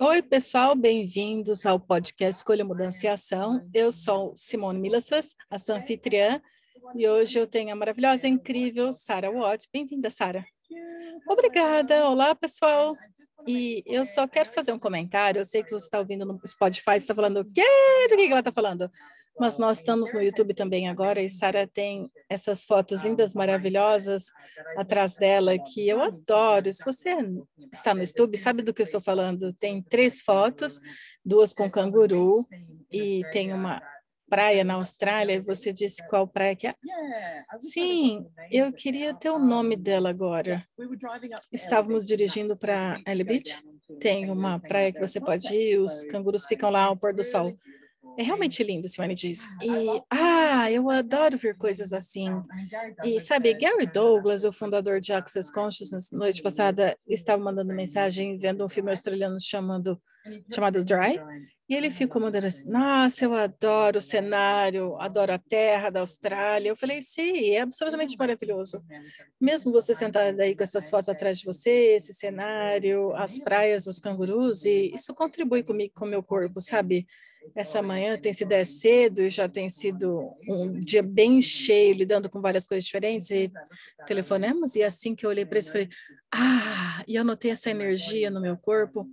Oi, pessoal, bem-vindos ao podcast Escolha Mudança e Ação. Eu sou Simone Milassas, a sua anfitriã, e hoje eu tenho a maravilhosa, incrível Sara Watt. Bem-vinda, Sara. Obrigada. Olá, pessoal. E eu só quero fazer um comentário. Eu sei que você está ouvindo no Spotify, está falando o quê? Do que ela está falando? Mas nós estamos no YouTube também agora e Sara tem essas fotos lindas, maravilhosas atrás dela que eu adoro. Se você está no YouTube, sabe do que eu estou falando? Tem três fotos, duas com canguru e tem uma praia na Austrália, você disse qual praia que é? Sim, eu queria ter o nome dela agora. Estávamos dirigindo para Ellie Beach, tem uma praia que você pode ir, os cangurus ficam lá ao pôr do sol. É realmente lindo, Simone diz. E, ah, eu adoro ver coisas assim. E, sabe, Gary Douglas, o fundador de Access Consciousness, noite passada, estava mandando mensagem vendo um filme australiano chamando, chamado Dry. E ele ficou mandando assim, nossa, eu adoro o cenário, adoro a terra da Austrália. Eu falei, sim, é absolutamente maravilhoso. Mesmo você sentado aí com essas fotos atrás de você, esse cenário, as praias, os cangurus, e isso contribui comigo, com o meu corpo, sabe? Essa manhã tem sido é cedo e já tem sido um dia bem cheio, lidando com várias coisas diferentes e telefonemos. E assim que eu olhei para isso, falei, ah, e eu notei essa energia no meu corpo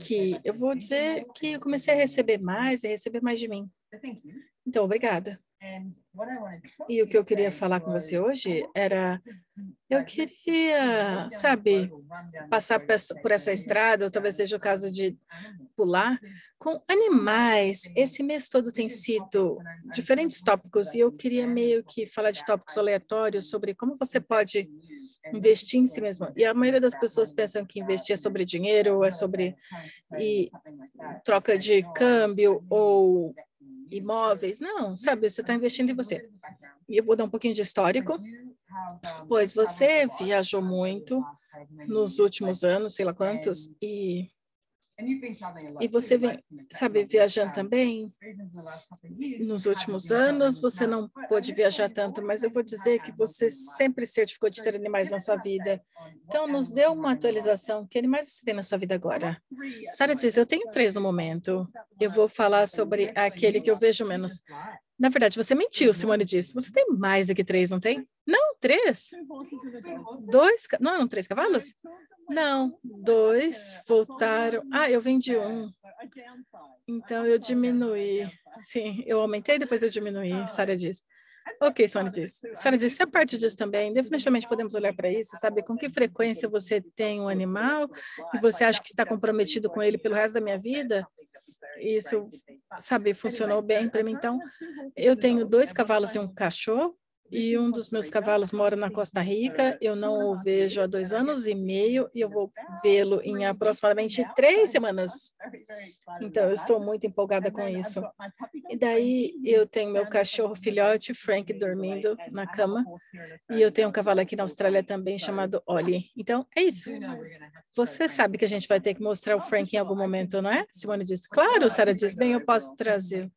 que eu vou dizer que eu comecei a receber mais e receber mais de mim. Então, obrigada. E o que eu queria falar com você hoje era, eu queria, sabe, passar por essa estrada, ou talvez seja o caso de pular, com animais. Esse mês todo tem sido diferentes tópicos, e eu queria meio que falar de tópicos aleatórios sobre como você pode investir em si mesmo. E a maioria das pessoas pensam que investir é sobre dinheiro, é sobre e, troca de câmbio ou imóveis. Não, sabe, você está investindo em você. E eu vou dar um pouquinho de histórico, pois você viajou muito nos últimos anos, sei lá quantos, e e você vem, sabe, viajando também. Nos últimos anos, você não pôde viajar tanto, mas eu vou dizer que você sempre certificou de ter animais na sua vida. Então, nos dê uma atualização. Que animais você tem na sua vida agora? Sara diz, eu tenho três no momento. Eu vou falar sobre aquele que eu vejo menos. Na verdade, você mentiu, Simone disse. Você tem mais do que três, não tem? Não, três. Dois, não eram três cavalos? Não, dois voltaram. Ah, eu vendi um. Então eu diminuí. Sim, eu aumentei, depois eu diminuí, Sara disse. Ok, Simone disse. Sara disse, a parte disso também, definitivamente podemos olhar para isso, saber com que frequência você tem um animal e você acha que está comprometido com ele pelo resto da minha vida? Isso, sabe, funcionou bem para mim. Então, eu tenho dois cavalos e um cachorro, e um dos meus cavalos mora na Costa Rica. Eu não o vejo há dois anos e meio e eu vou vê-lo em aproximadamente três semanas. Então, eu estou muito empolgada com isso. E daí, eu tenho meu cachorro filhote, Frank, dormindo na cama. E eu tenho um cavalo aqui na Austrália também chamado Ollie. Então, é isso. Você sabe que a gente vai ter que mostrar o Frank em algum momento, não é? Simone disse. Claro, Sara diz. Bem, eu posso trazer.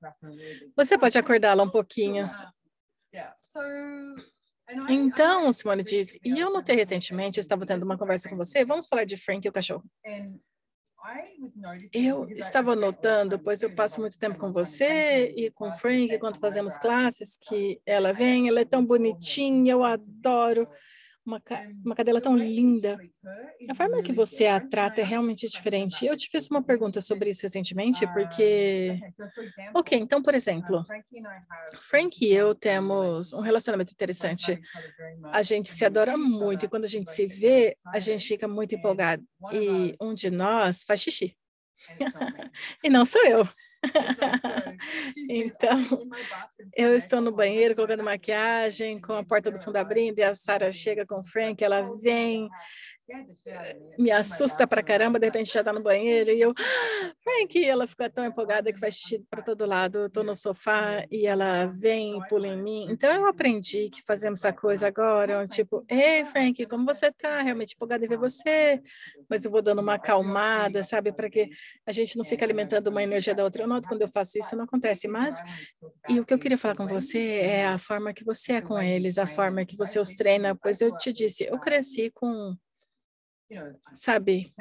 Você pode acordá-la um pouquinho. Então, Simone disse, e eu notei recentemente, eu estava tendo uma conversa com você, vamos falar de Frank e o cachorro. Eu estava notando, pois eu passo muito tempo com você e com Frank, quando fazemos classes, que ela vem, ela é tão bonitinha, eu adoro uma, uma cadela tão linda. A forma que você a trata é realmente diferente. Eu te fiz uma pergunta sobre isso recentemente, porque... Ok, então, por exemplo, Frank e eu temos um relacionamento interessante. A gente se adora muito e quando a gente se vê, a gente fica muito empolgado. E um de nós faz xixi. e não sou eu. então, eu estou no banheiro colocando maquiagem, com a porta do fundo abrindo, e a Sara chega com o Frank, ela vem, me assusta pra caramba, de repente já tá no banheiro e eu, Frank, ela fica tão empolgada que faz xixi para todo lado. Eu tô no sofá e ela vem e pula em mim. Então eu aprendi que fazemos essa coisa agora, tipo, ei, Frank, como você tá? Realmente empolgada em ver você, mas eu vou dando uma acalmada, sabe, para que a gente não fique alimentando uma energia da outra. Eu noto quando eu faço isso, não acontece mais. E o que eu queria falar com você é a forma que você é com eles, a forma que você os treina, pois eu te disse, eu cresci com sabe,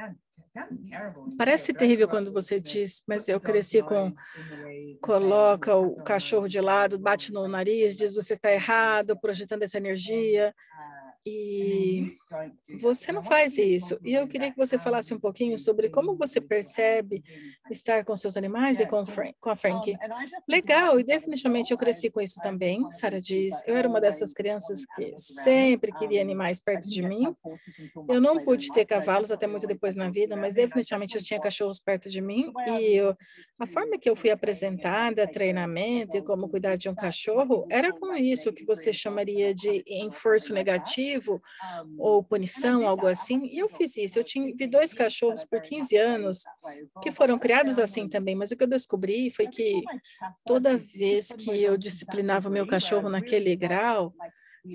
Parece terrível quando você diz, mas eu cresci com coloca o cachorro de lado, bate no nariz, diz você está errado, projetando essa energia. E você não faz isso. E eu queria que você falasse um pouquinho sobre como você percebe estar com seus animais e com, Frank, com a Frank. Legal, e definitivamente eu cresci com isso também. Sara diz, eu era uma dessas crianças que sempre queria animais perto de mim. Eu não pude ter cavalos até muito depois na vida, mas definitivamente eu tinha cachorros perto de mim. E eu, a forma que eu fui apresentada, treinamento e como cuidar de um cachorro, era com isso que você chamaria de enforço negativo ou punição, algo assim. E eu fiz isso. Eu tive dois cachorros por 15 anos que foram criados assim também, mas o que eu descobri foi que toda vez que eu disciplinava meu cachorro naquele grau,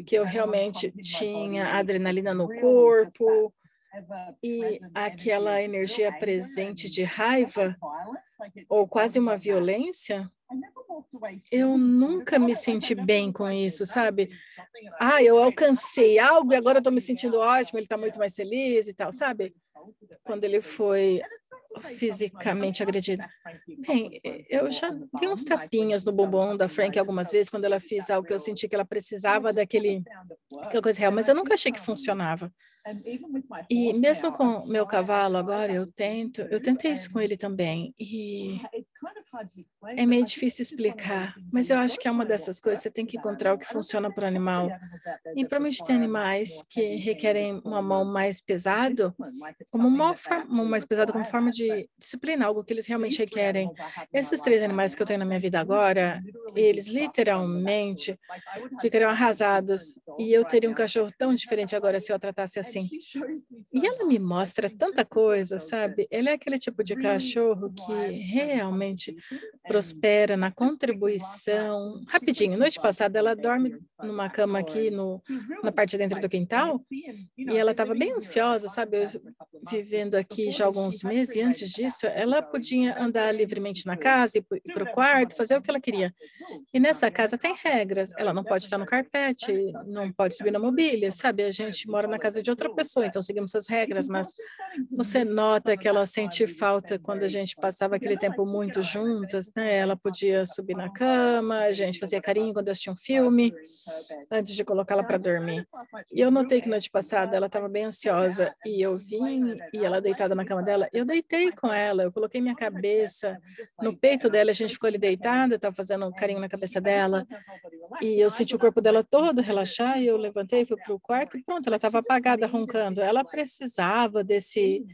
que eu realmente tinha adrenalina no corpo, e aquela energia presente de raiva ou quase uma violência, eu nunca me senti bem com isso, sabe? Ah, eu alcancei algo e agora estou me sentindo ótimo, ele está muito mais feliz e tal, sabe? Quando ele foi fisicamente agredida. Bem, eu já dei uns tapinhas no bumbum da Frank algumas vezes quando ela fez algo que eu senti que ela precisava daquele aquela coisa real, mas eu nunca achei que funcionava. E mesmo com meu cavalo agora, eu tento, eu tentei isso com ele também e é meio difícil explicar, mas eu acho que é uma dessas coisas, você tem que encontrar o que funciona para o animal. E provavelmente tem animais que requerem uma mão mais pesado, como uma mão mais pesada como forma de disciplina, algo que eles realmente requerem. Esses três animais que eu tenho na minha vida agora, eles literalmente ficariam arrasados. E eu teria um cachorro tão diferente agora se eu a tratasse assim. E ela me mostra tanta coisa, sabe? Ele é aquele tipo de cachorro que realmente prospera na contribuição. Rapidinho, noite passada ela dorme numa cama aqui no, na parte de dentro do quintal e ela estava bem ansiosa, sabe? Eu, vivendo aqui já alguns meses e antes disso ela podia andar livremente na casa, ir para o quarto, fazer o que ela queria. E nessa casa tem regras. Ela não pode estar no carpete, não pode subir na mobília, sabe? A gente mora na casa de outra pessoa, então seguimos as regras, mas você nota que ela sente falta quando a gente passava aquele tempo muito juntas, né? Ela podia subir na cama, a gente fazia carinho quando assistia um filme, antes de colocá-la para dormir. E eu notei que noite passada ela estava bem ansiosa e eu vim e ela deitada na cama dela, eu deitei com ela, eu coloquei minha cabeça no peito dela, a gente ficou ali deitada, estava fazendo carinho na cabeça dela. e eu senti o corpo dela todo relaxar e eu levantei, fui para o quarto e pronto, ela estava apagada, roncando. Ela precisava desse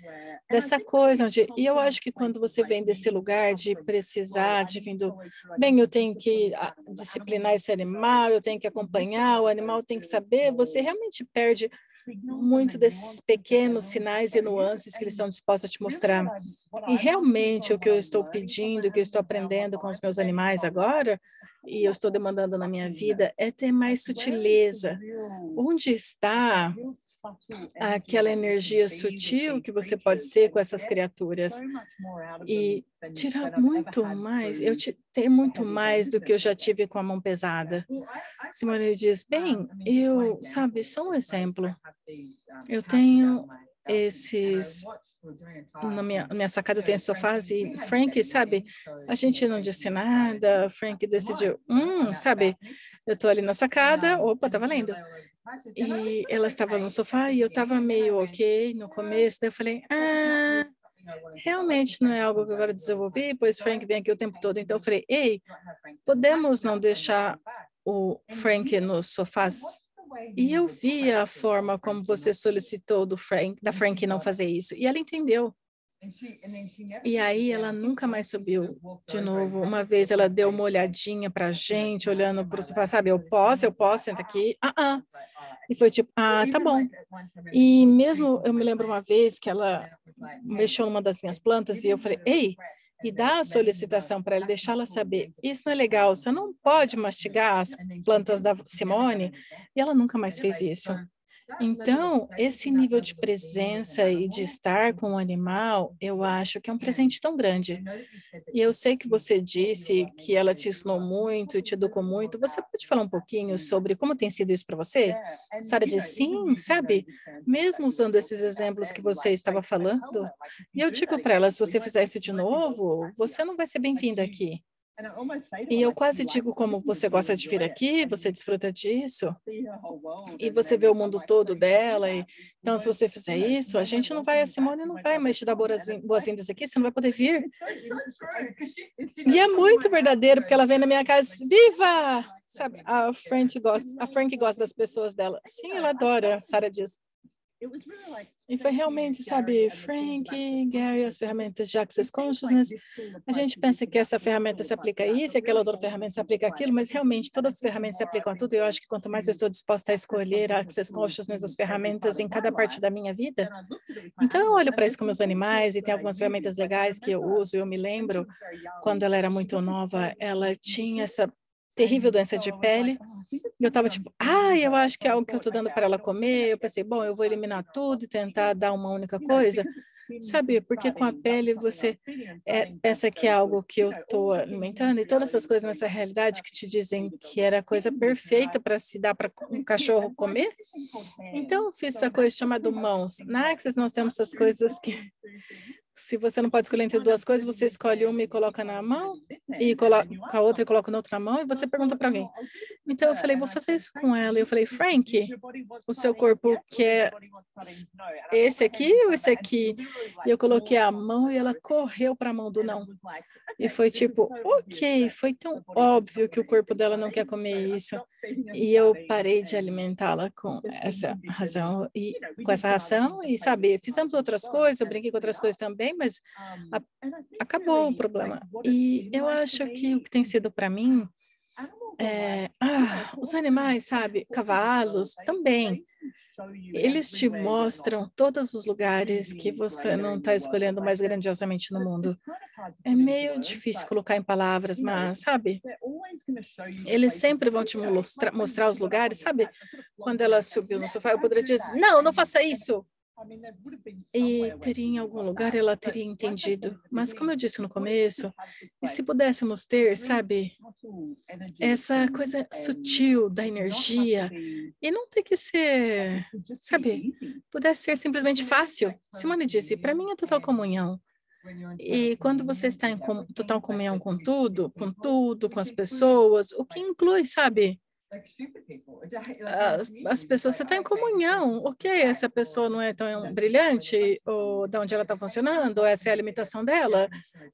dessa coisa onde e eu acho que quando você vem desse lugar de precisar, de vindo, bem, eu tenho que ah, disciplinar esse animal, eu tenho que acompanhar, o animal tem que saber, você realmente perde muito desses pequenos sinais e nuances que eles estão dispostos a te mostrar. E realmente o que eu estou pedindo, o que eu estou aprendendo com os meus animais agora, e eu estou demandando na minha vida, é ter mais sutileza. Onde está aquela energia sutil que você pode ser com essas criaturas e tirar muito mais, eu te, ter muito mais do que eu já tive com a mão pesada. Simone diz, bem, eu, sabe, só um exemplo. Eu tenho esses na minha, na minha sacada eu tenho sofás e Frank, sabe, a gente não disse nada, Frank decidiu, hum, sabe, eu estou ali na sacada, opa, tá valendo. E ela estava no sofá e eu estava meio ok no começo. Daí eu falei, ah, realmente não é algo que eu quero desenvolver, pois Frank vem aqui o tempo todo. Então eu falei, ei, podemos não deixar o Frank nos sofás? E eu vi a forma como você solicitou do Frank, da Frank não fazer isso. E ela entendeu. E aí ela nunca mais subiu de novo. Uma vez ela deu uma olhadinha para a gente, olhando para o sofá, sabe? Eu posso, eu posso, senta aqui. Ah, ah. E foi tipo, ah, tá bom. E mesmo eu me lembro uma vez que ela mexeu numa das minhas plantas e eu falei, ei, e dá a solicitação para ela, deixá-la saber, isso não é legal, você não pode mastigar as plantas da Simone. E ela nunca mais fez isso. Então, esse nível de presença e de estar com o animal, eu acho que é um presente tão grande. E eu sei que você disse que ela te ensinou muito e te educou muito. Você pode falar um pouquinho sobre como tem sido isso para você? Sara diz sim, sabe? Mesmo usando esses exemplos que você estava falando. E eu digo para ela, se você fizer isso de novo, você não vai ser bem-vinda aqui. E eu quase digo como você gosta de vir aqui, você desfruta disso, e você vê o mundo todo dela. E, então, se você fizer isso, a gente não vai, a Simone não vai mais te dar boas-vindas aqui, você não vai poder vir. E é muito verdadeiro, porque ela vem na minha casa, viva! Sabe, a Frank gosta, a Frank gosta das pessoas dela. Sim, ela adora, a Sarah diz. E foi realmente, sabe, Frank, Gary, as ferramentas de Access Consciousness. A gente pensa que essa ferramenta se aplica a isso, e aquela outra ferramenta se aplica aquilo, mas realmente todas as ferramentas se aplicam a tudo. Eu acho que quanto mais eu estou disposta a escolher a Access Consciousness, as ferramentas em cada parte da minha vida, então eu olho para isso com meus animais e tem algumas ferramentas legais que eu uso. Eu me lembro, quando ela era muito nova, ela tinha essa terrível doença de pele. E eu estava tipo, ah, eu acho que é algo que eu estou dando para ela comer. Eu pensei, bom, eu vou eliminar tudo e tentar dar uma única coisa. Sabe, porque com a pele você é, pensa que é algo que eu estou alimentando e todas essas coisas nessa realidade que te dizem que era a coisa perfeita para se dar para um cachorro comer. Então, eu fiz essa coisa chamada mãos. Na Access, nós temos essas coisas que se você não pode escolher entre duas coisas, você escolhe uma e coloca na mão, e coloca a outra e coloca na outra mão, e você pergunta para alguém. Então, eu falei, vou fazer isso com ela. E eu falei, Frank, o seu corpo quer esse aqui ou esse aqui? E eu coloquei a mão e ela correu para a mão do não. E foi tipo, ok, foi tão óbvio que o corpo dela não quer comer isso. E eu parei de alimentá-la com essa razão e com essa ração e sabe, fizemos outras coisas, eu brinquei com outras coisas também, mas a, acabou o problema. E eu acho que o que tem sido para mim é, ah, os animais, sabe, cavalos também eles te mostram todos os lugares que você não está escolhendo mais grandiosamente no mundo. É meio difícil colocar em palavras, mas, sabe, eles sempre vão te mostrar, mostrar os lugares, sabe? Quando ela subiu no sofá, eu poderia dizer, não, não faça isso. E teria em algum lugar ela teria entendido. Mas como eu disse no começo, e se pudéssemos ter, sabe, essa coisa sutil da energia e não ter que ser, sabe, pudesse ser simplesmente fácil. Simone disse, para mim é total comunhão. E quando você está em total comunhão com tudo, com tudo, com as pessoas, o que inclui, sabe, as, as pessoas, você está em comunhão, ok, essa pessoa não é tão brilhante, ou de onde ela está funcionando, ou essa é a limitação dela,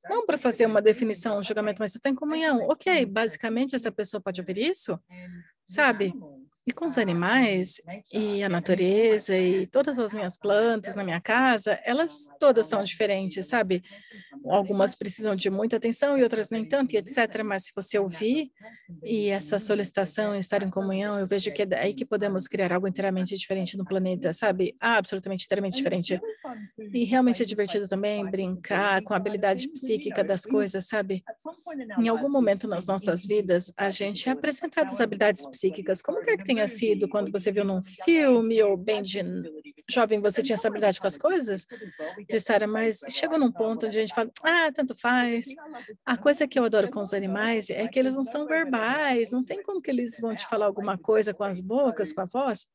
não para fazer uma definição, um julgamento, mas você está em comunhão, ok, basicamente essa pessoa pode ouvir isso, sabe? E com os animais e a natureza e todas as minhas plantas na minha casa, elas todas são diferentes, sabe? Algumas precisam de muita atenção e outras nem tanto, e etc. Mas se você ouvir e essa solicitação estar em comunhão, eu vejo que é aí que podemos criar algo inteiramente diferente no planeta, sabe? Ah, absolutamente inteiramente diferente. E realmente é divertido também brincar com a habilidade psíquica das coisas, sabe? Em algum momento nas nossas vidas, a gente é apresentado as habilidades psíquicas. Como quer que tenha tenha sido quando você viu num filme ou bem de jovem você tinha essa habilidade com as coisas, de mas chegou num ponto onde a gente fala, ah, tanto faz. A coisa que eu adoro com os animais é que eles não são verbais, não tem como que eles vão te falar alguma coisa com as bocas, com a voz.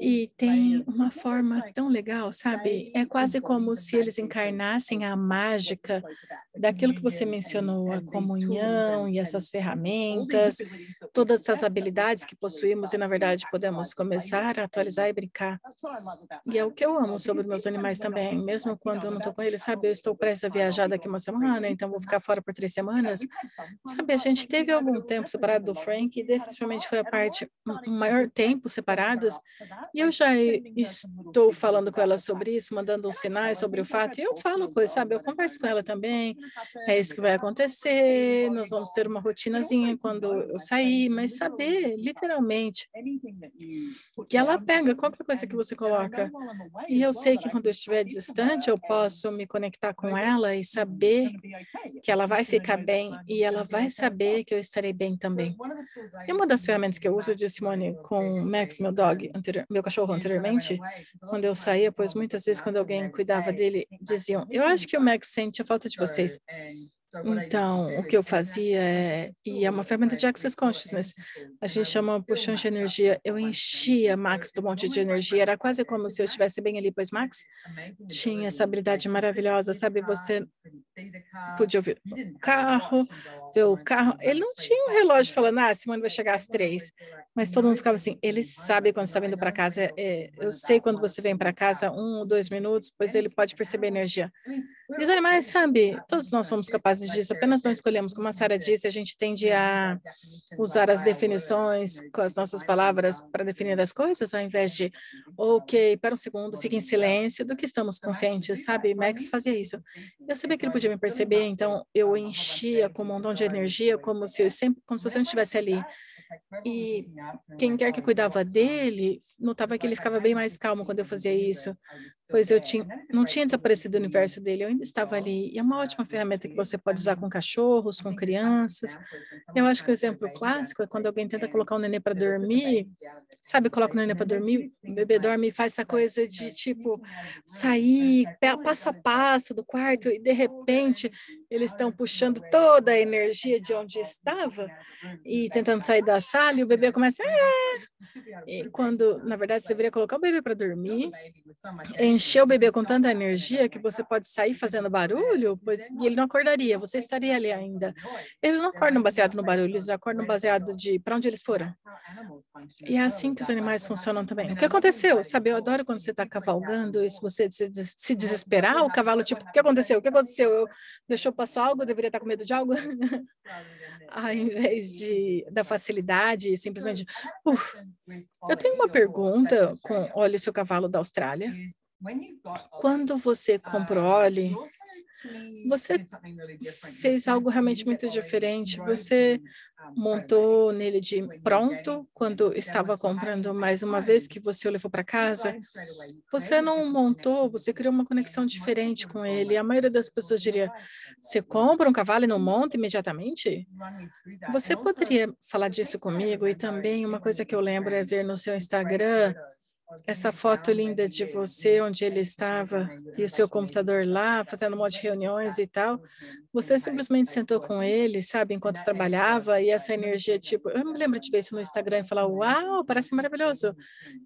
E tem uma forma tão legal, sabe? É quase como se eles encarnassem a mágica daquilo que você mencionou, a comunhão e essas ferramentas, todas essas habilidades que possuímos e, na verdade, podemos começar a atualizar e brincar. E é o que eu amo sobre meus animais também, mesmo quando eu não estou com eles, sabe? Eu estou prestes a viajar daqui uma semana, então vou ficar fora por três semanas. Sabe, a gente teve algum tempo separado do Frank e definitivamente foi a parte, maior tempo separado e eu já estou falando com ela sobre isso, mandando uns sinais sobre o fato, e eu falo coisas, sabe? Eu converso com ela também, é isso que vai acontecer, nós vamos ter uma rotinazinha quando eu sair, mas saber, literalmente, que ela pega qualquer coisa que você coloca. E eu sei que quando eu estiver distante, eu posso me conectar com ela e saber que ela vai ficar bem e ela vai saber que eu estarei bem também. E uma das ferramentas que eu uso de Simone com Max, meu dog, meu cachorro anteriormente, quando eu saía, pois muitas vezes quando alguém cuidava dele, diziam, eu acho que o Max sente a falta de vocês. Então, o que eu fazia é, e é uma ferramenta de Access Consciousness, a gente chama puxão de energia. Eu enchia Max do monte de energia, era quase como se eu estivesse bem ali, pois Max tinha essa habilidade maravilhosa, sabe? Você podia ouvir o carro, ver o carro. Ele não tinha um relógio falando, ah, Simone vai chegar às três, mas todo mundo ficava assim, ele sabe quando está vindo para casa. É, eu sei quando você vem para casa, um ou dois minutos, pois ele pode perceber a energia. E os animais, sabe? Todos nós somos capazes disso, apenas não escolhemos. Como a Sara disse, a gente tende a usar as definições com as nossas palavras para definir as coisas, ao invés de, ok, para um segundo, fique em silêncio do que estamos conscientes, sabe? Max fazia isso. Eu sabia que ele podia me perceber, então eu enchia com um montão de energia, como se eu sempre, como se eu sempre estivesse ali. E quem quer que cuidava dele, notava que ele ficava bem mais calmo quando eu fazia isso, pois eu tinha, não tinha desaparecido do universo dele, eu ainda estava ali. E é uma ótima ferramenta que você pode usar com cachorros, com crianças. Eu acho que o exemplo clássico é quando alguém tenta colocar o um nenê para dormir, sabe, coloca o nenê para dormir, o bebê dorme e faz essa coisa de, tipo, sair passo a passo do quarto e, de repente, eles estão puxando toda a energia de onde estava e tentando sair da sala e o bebê começa a... E quando, na verdade, você deveria colocar o bebê para dormir, encher o bebê com tanta energia que você pode sair fazendo barulho, pois e ele não acordaria, você estaria ali ainda. Eles não acordam baseado no barulho, eles acordam baseado de para onde eles foram. E é assim que os animais funcionam também. O que aconteceu? Sabe, eu adoro quando você está cavalgando e se você se desesperar, o cavalo tipo, o que aconteceu? O que aconteceu? Eu deixou passou algo? Eu deveria estar com medo de algo? Ao invés de da facilidade, simplesmente. Eu tenho uma pergunta com olhe o seu cavalo da Austrália. Quando você comprou óleo, você fez algo realmente muito diferente. Você montou nele de pronto quando estava comprando, mas uma vez que você o levou para casa, você não montou, você criou uma conexão diferente com ele. A maioria das pessoas diria: você compra um cavalo e não monta imediatamente? Você poderia falar disso comigo? E também uma coisa que eu lembro é ver no seu Instagram essa foto linda de você, onde ele estava, e o seu computador lá, fazendo um monte de reuniões e tal, você simplesmente sentou com ele, sabe, enquanto trabalhava, e essa energia, tipo, eu me lembro de ver isso no Instagram e falar, uau, parece maravilhoso.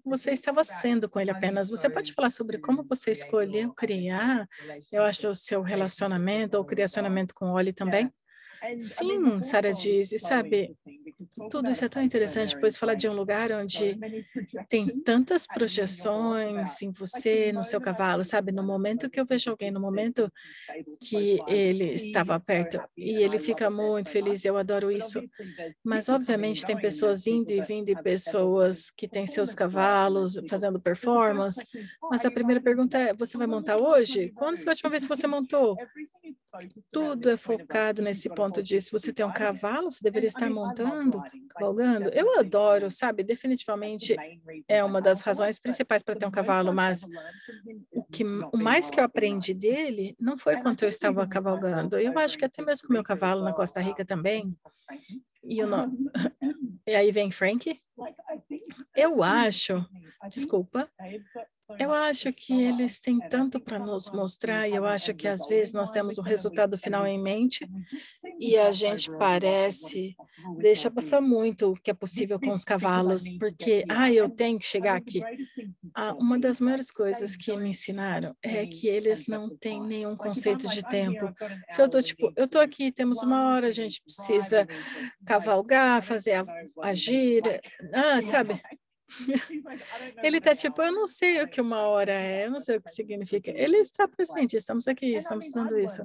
Você estava sendo com ele apenas. Você pode falar sobre como você escolheu criar, eu acho, o seu relacionamento ou criacionamento com o Oli também? Sim, Sara diz, e sabe, tudo isso é tão interessante, pois falar de um lugar onde tem tantas projeções em você, no seu cavalo, sabe? No momento que eu vejo alguém, no momento que ele estava perto, e ele fica muito feliz, eu adoro isso. Mas, obviamente, tem pessoas indo e vindo e pessoas que têm seus cavalos fazendo performance. Mas a primeira pergunta é: você vai montar hoje? Quando foi a última vez que você montou? Tudo é focado nesse ponto de se você tem um cavalo, você deveria estar montando, cavalgando. Eu adoro, sabe? Definitivamente é uma das razões principais para ter um cavalo, mas o que o mais que eu aprendi dele não foi quando eu estava cavalgando. Eu acho que até mesmo com meu cavalo na Costa Rica também. E, o nome... e aí vem Frank. Eu acho, desculpa, eu acho que eles têm tanto para nos mostrar e eu acho que às vezes nós temos o resultado final em mente e a gente parece deixa passar muito o que é possível com os cavalos, porque ah, eu tenho que chegar aqui. Ah, uma das maiores coisas que me ensinaram é que eles não têm nenhum conceito de tempo. Se eu tô tipo, eu tô aqui, temos uma hora, a gente precisa cavalgar, fazer a, a gira, ah, sabe? Ele está tipo, eu não sei o que uma hora é, eu não sei o que significa. Ele está presente, estamos aqui, estamos usando isso.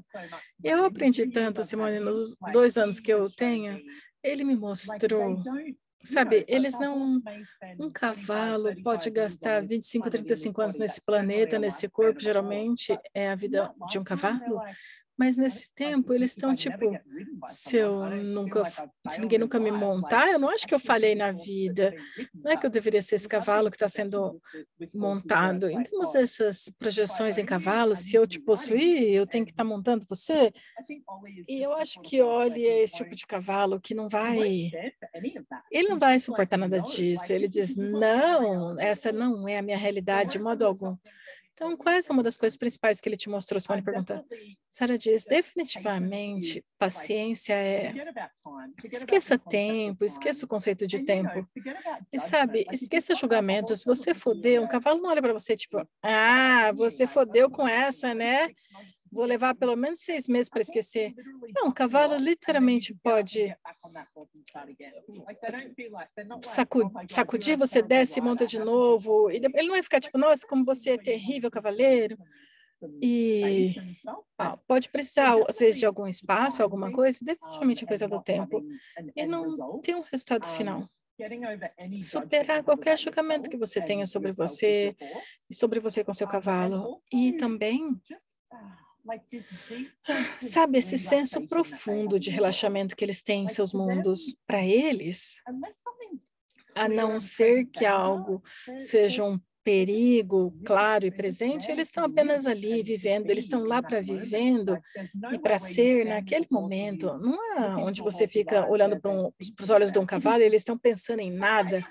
Eu aprendi tanto, Simone, nos dois anos que eu tenho, ele me mostrou Sabe, eles não. Um cavalo pode gastar 25, 35 anos nesse planeta, nesse corpo, geralmente é a vida de um cavalo. Mas nesse tempo eles estão tipo, se eu nunca, se ninguém nunca me montar, eu não acho que eu falhei na vida. Não é que eu deveria ser esse cavalo que está sendo montado. Em termos dessas projeções em cavalo, se eu te possuir, eu tenho que estar tá montando você. E eu acho que olhe é esse tipo de cavalo que não vai, ele não vai suportar nada disso. Ele diz não, essa não é a minha realidade de modo algum. Então, qual é uma das coisas principais que ele te mostrou? Simone pergunta. Sara diz, definitivamente, paciência é... Esqueça tempo, esqueça o conceito de tempo. E sabe, esqueça julgamento. Se você foder, um cavalo não olha para você tipo, ah, você fodeu com essa, né? Vou levar pelo menos seis meses para esquecer. Não, o cavalo literalmente pode sacudir, você desce e monta de novo. Ele não vai ficar tipo, nossa, como você é terrível, cavaleiro. E ah, pode precisar, às vezes, de algum espaço, alguma coisa, definitivamente é coisa do tempo. E não tem um resultado final superar qualquer julgamento que você tenha sobre você e sobre você com seu cavalo. E também Sabe, esse senso profundo de relaxamento que eles têm em seus mundos, para eles, a não ser que algo seja um perigo claro e presente, eles estão apenas ali vivendo, eles estão lá para vivendo e para ser naquele momento. Não é onde você fica olhando para um, os olhos de um cavalo, eles estão pensando em nada.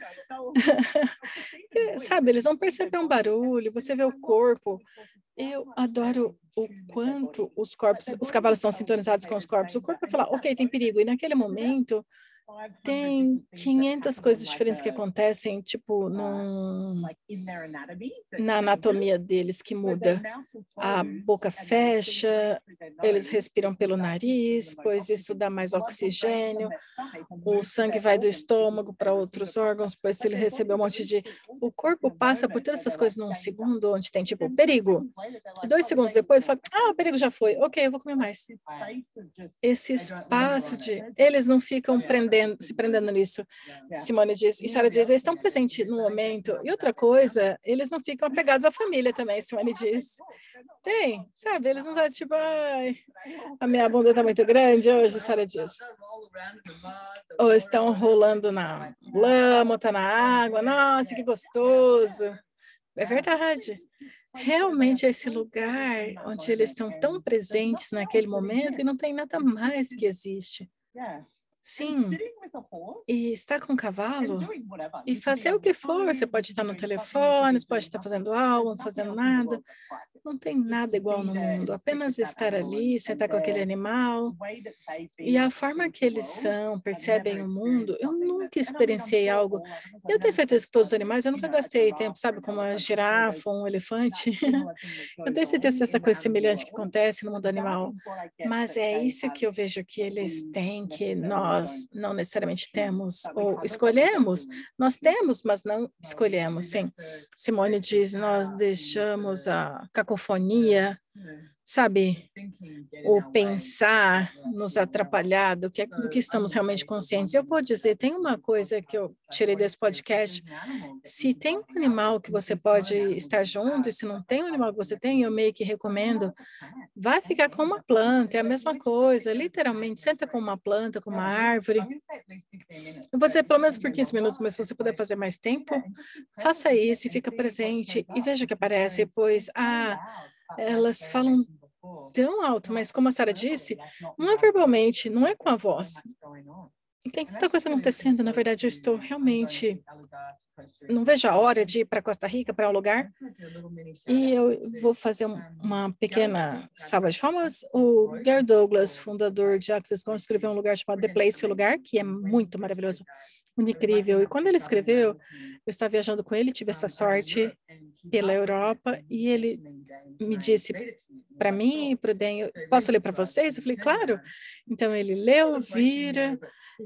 Sabe, eles vão perceber um barulho, você vê o corpo. Eu adoro o quanto os corpos, os cavalos estão sintonizados com os corpos. O corpo vai falar, ok, tem perigo. E naquele momento, tem 500 coisas diferentes que acontecem, tipo, num, na anatomia deles que muda. A boca fecha, eles respiram pelo nariz, pois isso dá mais oxigênio. O sangue vai do estômago para outros órgãos, pois se ele receber um monte de... O corpo passa por todas essas coisas num segundo, onde tem, tipo, perigo. E dois segundos depois, fala, ah, o perigo já foi. Ok, eu vou comer mais. Esse espaço de... Eles não ficam prendendo prendendo, se prendendo nisso. Simone diz, e Sara diz, eles estão presentes no momento. E outra coisa, eles não ficam apegados à família também, Simone diz. Tem, sabe? Eles não estão tipo, ai, a minha bunda está muito grande hoje, Sara diz. Ou estão rolando na lama, tá na água, nossa, que gostoso. É verdade. Realmente é esse lugar onde eles estão tão presentes naquele momento e não tem nada mais que existe. Sim, e estar com o cavalo e fazer o que for. Você pode estar no telefone, você pode estar fazendo algo, fazendo nada. Não tem nada igual no mundo. Apenas estar ali, sentar com aquele animal. E a forma que eles são, percebem o mundo, eu nunca experienciei algo. Eu tenho certeza que todos os animais, eu nunca gastei tempo, sabe, como uma girafa, um elefante. eu tenho certeza dessa coisa semelhante que acontece no mundo animal. Mas é isso que eu vejo que eles têm, que nós nós não necessariamente temos ou escolhemos, nós temos, mas não escolhemos, sim. Simone diz, nós deixamos a cacofonia sabe, o pensar nos atrapalhar do que, do que estamos realmente conscientes. Eu vou dizer, tem uma coisa que eu tirei desse podcast, se tem um animal que você pode estar junto, e se não tem um animal que você tem, eu meio que recomendo, vai ficar com uma planta, é a mesma coisa, literalmente, senta com uma planta, com uma árvore. Eu vou dizer pelo menos por 15 minutos, mas se você puder fazer mais tempo, faça isso e fica presente e veja o que aparece, pois, ah, elas falam tão alto, mas como a Sara disse, não é verbalmente, não é com a voz. Tem tanta coisa acontecendo, na verdade, eu estou realmente... Não vejo a hora de ir para Costa Rica, para um lugar, e eu vou fazer uma pequena salva de palmas. O Gary Douglas, fundador de Access Con, escreveu um lugar chamado The Place, o lugar, que é muito maravilhoso, incrível. E quando ele escreveu, eu estava viajando com ele, tive essa sorte pela Europa, e ele me disse para mim e para o Den, posso ler para vocês? Eu falei, claro. Então ele leu, vira,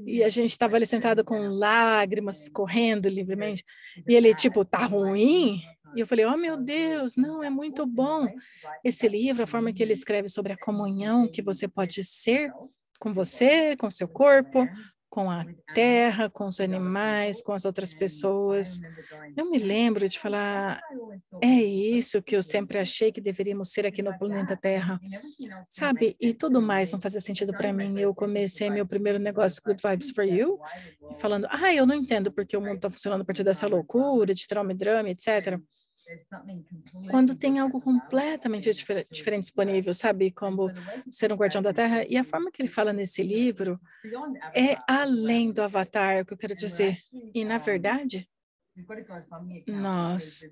e a gente estava ali sentado com lágrimas correndo livremente, e ele tipo, tá ruim? E eu falei, oh meu Deus, não, é muito bom esse livro, a forma que ele escreve sobre a comunhão que você pode ser com você, com seu corpo, com a terra, com os animais, com as outras pessoas. Eu me lembro de falar, é isso que eu sempre achei que deveríamos ser aqui no planeta Terra, sabe? E tudo mais não fazia sentido para mim. Eu comecei meu primeiro negócio, Good Vibes for You, falando, ah, eu não entendo porque o mundo está funcionando a partir dessa loucura de trauma e drama, etc quando tem algo completamente difer diferente disponível, sabe? Como ser um guardião da terra. E a forma que ele fala nesse livro é além do avatar, o que eu quero dizer. E, na verdade, nós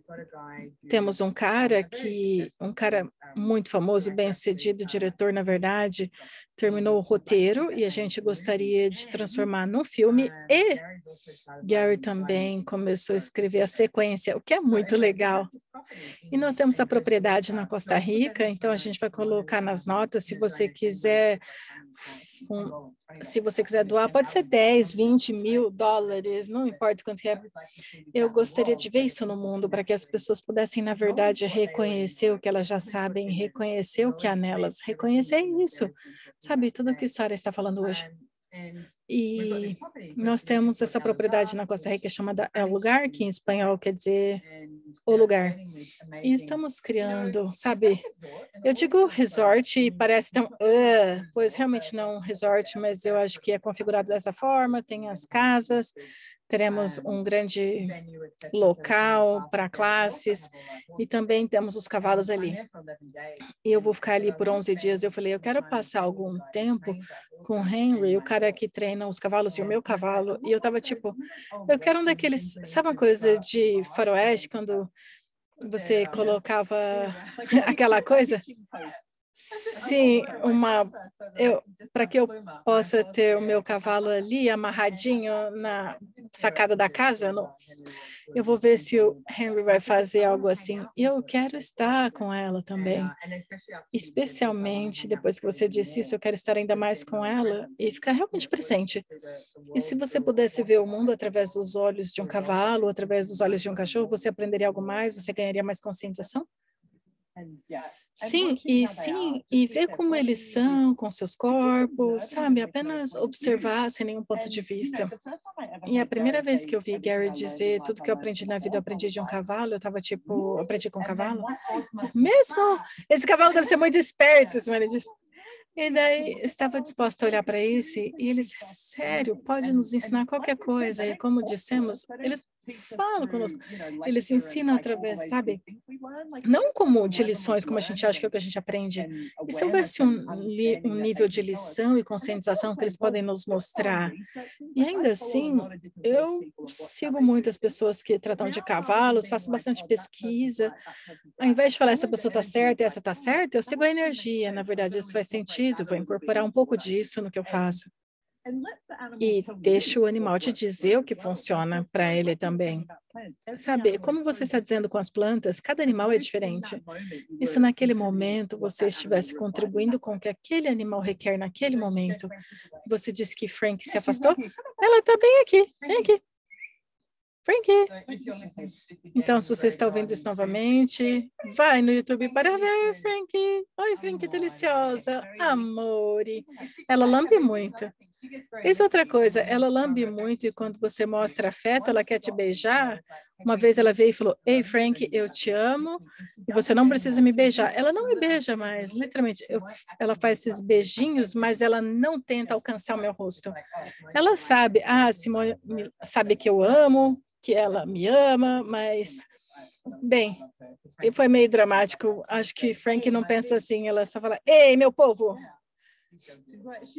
temos um cara que, um cara muito famoso, bem-sucedido, diretor, na verdade, terminou o roteiro e a gente gostaria de transformar num filme e Gary também começou a escrever a sequência, o que é muito legal. E nós temos a propriedade na Costa Rica, então a gente vai colocar nas notas, se você quiser um, se você quiser doar, pode ser 10, 20 mil dólares, não importa quanto é. Eu gostaria de ver isso no mundo, para que as pessoas pudessem, na verdade, reconhecer o que elas já sabem, reconhecer o que há nelas, reconhecer isso. Sabe, tudo o que Sara está falando hoje. E nós temos essa propriedade na Costa Rica chamada El Lugar, que em espanhol quer dizer o lugar. E estamos criando, sabe? Eu digo resort e parece tão, uh, pois realmente não um resort, mas eu acho que é configurado dessa forma, tem as casas, teremos um grande local para classes e também temos os cavalos ali. E eu vou ficar ali por 11 dias. Eu falei, eu quero passar algum tempo com o Henry, o cara que treina os cavalos e o meu cavalo. E eu estava tipo, eu quero um daqueles, sabe uma coisa de faroeste, quando você colocava aquela coisa? Sim, uma eu para que eu possa ter o meu cavalo ali amarradinho na sacada da casa, no, eu vou ver se o Henry vai fazer algo assim. E eu quero estar com ela também. Especialmente depois que você disse isso, eu quero estar ainda mais com ela e ficar realmente presente. E se você pudesse ver o mundo através dos olhos de um cavalo, através dos olhos de um cachorro, você aprenderia algo mais, você ganharia mais conscientização? Sim, e sim, e ver como eles são com seus corpos, sabe? Apenas observar sem nenhum ponto de vista. E a primeira vez que eu vi Gary dizer tudo que eu aprendi na vida, eu aprendi de um cavalo, eu estava tipo, aprendi com um cavalo. Mesmo, esse cavalo deve ser muito esperto, ele disse. E daí estava disposto a olhar para esse e ele disse, sério, pode nos ensinar qualquer coisa. E como dissemos, eles falam conosco, eles ensinam através, sabe? Não como de lições, como a gente acha que é o que a gente aprende. E se houvesse um, um nível de lição e conscientização que eles podem nos mostrar? E ainda assim, eu sigo muitas pessoas que tratam de cavalos, faço bastante pesquisa. Ao invés de falar essa pessoa está certa e essa está certa, eu sigo a energia. Na verdade, isso faz sentido, vou incorporar um pouco disso no que eu faço e deixa o animal te dizer o que funciona para ele também. Sabe, como você está dizendo com as plantas, cada animal é diferente. E se naquele momento você estivesse contribuindo com o que aquele animal requer naquele momento, você disse que Frank se afastou? Ela está bem aqui, vem aqui. Frankie. Então, se você está ouvindo isso novamente, vai no YouTube para ver Frankie. Oi, Frankie deliciosa. Amore. Ela lambe muito. Isso é outra coisa, ela lambe muito e quando você mostra afeto, ela quer te beijar. Uma vez ela veio e falou, ei, Frank, eu te amo você não precisa me beijar. Ela não me beija mais, literalmente. Eu, ela faz esses beijinhos, mas ela não tenta alcançar o meu rosto. Ela sabe, ah, Simone sabe que eu amo, que ela me ama, mas bem, foi meio dramático. Acho que Frank não pensa assim, ela só fala: "Ei, meu povo".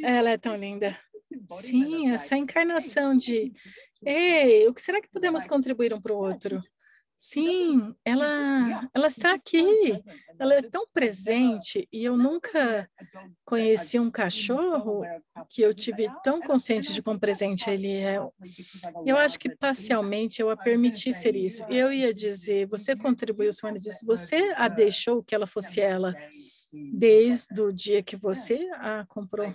Ela é tão linda. Sim, essa encarnação de Ei, o que será que podemos contribuir um para o outro? Sim, ela, ela está aqui, ela é tão presente e eu nunca conheci um cachorro que eu tive tão consciente de quão presente ele é. Eu acho que parcialmente eu a permiti ser isso. Eu ia dizer, você contribuiu, Simone disse, você a deixou que ela fosse ela. Desde o dia que você a comprou.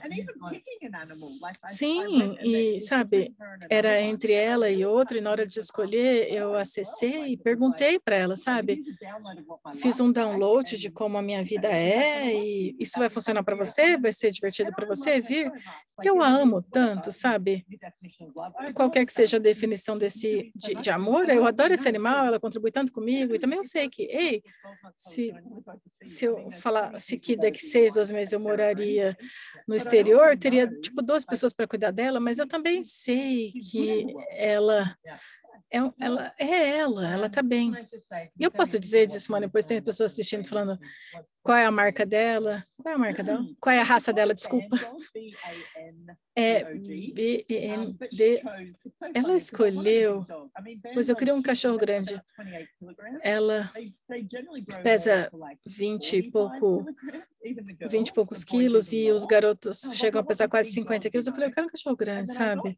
Sim, e sabe, era entre ela e outra, e na hora de escolher, eu acessei e perguntei para ela, sabe? Fiz um download de como a minha vida é, e isso vai funcionar para você? Vai ser divertido para você vir? Eu a amo tanto, sabe? Qualquer que seja a definição desse de, de amor, eu adoro esse animal, ela contribui tanto comigo, e também eu sei que, ei, se, se eu falasse que daqui seis, dois meses eu moraria no exterior, teria, tipo, duas pessoas para cuidar dela, mas eu também sei que ela é, ela é ela, ela está bem. E eu posso dizer disso, mano, depois tem pessoas assistindo falando qual é a marca dela, qual é a marca dela, qual é a raça dela, desculpa. É B-E-N-D. Ela escolheu, pois eu queria um cachorro grande. Ela pesa 20 e pouco, 20 e poucos quilos e os garotos chegam a pesar quase 50 quilos. Eu falei, eu quero um cachorro grande, sabe?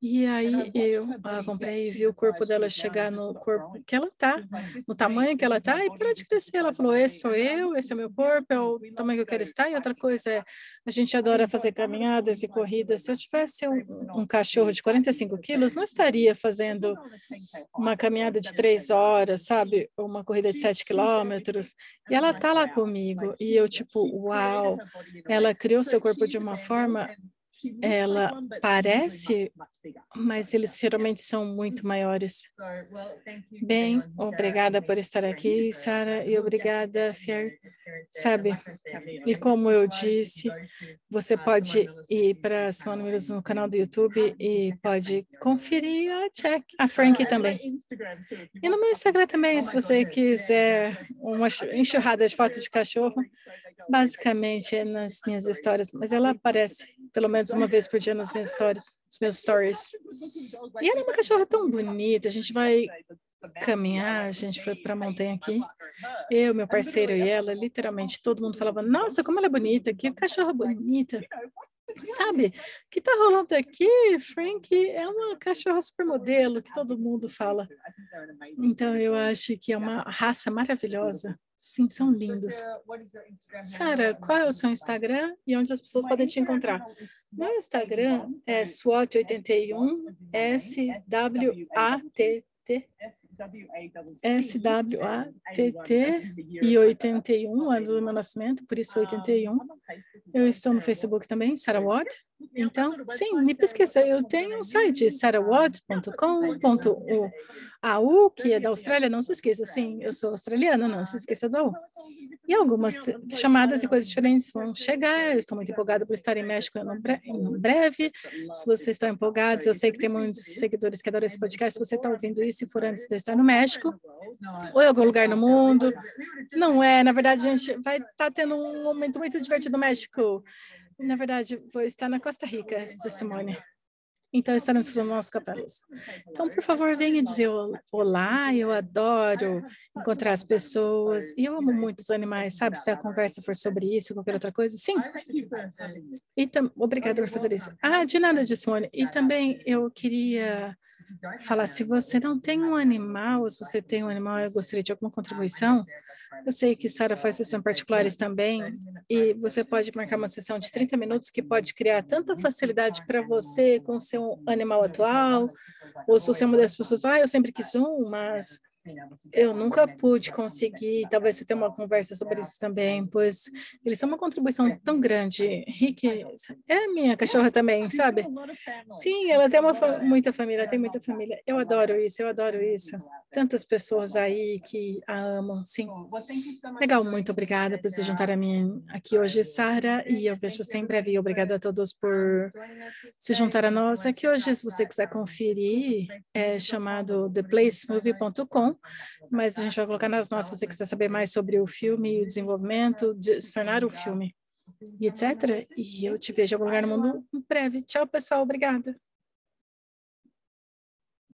E aí eu ah, comprei e vi o corpo dela chegar no corpo que ela tá, no tamanho que ela tá, e para de crescer. Ela falou: esse sou eu, esse é o meu corpo, é o tamanho que eu quero estar. E outra coisa é, a gente adora fazer caminhadas e corridas. Se eu tivesse um, um cachorro de 45 quilos, não estaria fazendo uma caminhada de três horas, sabe? Uma corrida de sete quilômetros. E ela tá lá comigo. E eu, tipo, uau, ela criou seu corpo de uma forma ela parece, mas eles geralmente são muito maiores. Bem, obrigada por estar aqui, Sara, e obrigada, Fier. Sabe, e como eu disse, você pode ir para as Manuelas no canal do YouTube e pode conferir a Check, a Frank também. E no meu Instagram também, se você quiser uma enxurrada de fotos de cachorro, basicamente é nas minhas histórias, mas ela aparece pelo menos uma vez por dia nas minhas histórias, nos meus stories. E ela é uma cachorra tão bonita, a gente vai caminhar, a gente foi para a montanha aqui, eu, meu parceiro e ela, literalmente todo mundo falava, nossa, como ela é bonita, que cachorra bonita. Sabe, o que está rolando aqui, Frank, é uma cachorra supermodelo que todo mundo fala. Então, eu acho que é uma raça maravilhosa. Sim, são lindos. Sara, qual é o seu Instagram e onde as pessoas podem te encontrar? Meu Instagram é SWAT81, S-W-A-T-T. S-W-A-T-T e 81, ano do meu nascimento, por isso 81. Eu estou no Facebook também, Sarah Watt. Então, sim, me pesquisa. Eu tenho um site, sarahwatt.com.au, que é da Austrália, não se esqueça. Sim, eu sou australiana, não se esqueça do AU. E algumas chamadas e coisas diferentes vão chegar. Eu estou muito empolgada por estar em México em breve. Se vocês estão empolgados, eu sei que tem muitos seguidores que adoram esse podcast. Se você está ouvindo isso e for antes de estar no México, ou em algum lugar no mundo, não é. Na verdade, a gente vai estar tá tendo um momento muito divertido no México. Na verdade, vou estar na Costa Rica, Simone. Então, estaremos nos nossos capelos. Então, por favor, venha dizer olá. Eu adoro encontrar as pessoas. E eu amo muito os animais, sabe? Se a conversa for sobre isso, qualquer outra coisa. Sim. E obrigada por fazer isso. Ah, de nada, Simone. E também eu queria falar, se você não tem um animal, ou se você tem um animal e gostaria de alguma contribuição, eu sei que Sara faz sessões particulares também, e você pode marcar uma sessão de 30 minutos que pode criar tanta facilidade para você com o seu animal atual, ou se você é uma das pessoas, ah, eu sempre quis um, mas eu nunca pude conseguir, talvez você tenha uma conversa sobre isso também, pois eles são uma contribuição tão grande. Rick é minha cachorra também, sabe? Sim, ela tem uma muita família, tem muita família. Eu adoro isso, eu adoro isso. Tantas pessoas aí que a amam, sim. Legal, muito obrigada por se juntar a mim aqui hoje, Sara, e eu vejo você em breve. Obrigada a todos por se juntar a nós aqui hoje. Se você quiser conferir, é chamado theplacemovie.com mas a gente vai colocar nas notas se você quiser saber mais sobre o filme o desenvolvimento, de tornar o filme e etc. E eu te vejo em algum lugar no mundo em breve. Tchau, pessoal. Obrigada.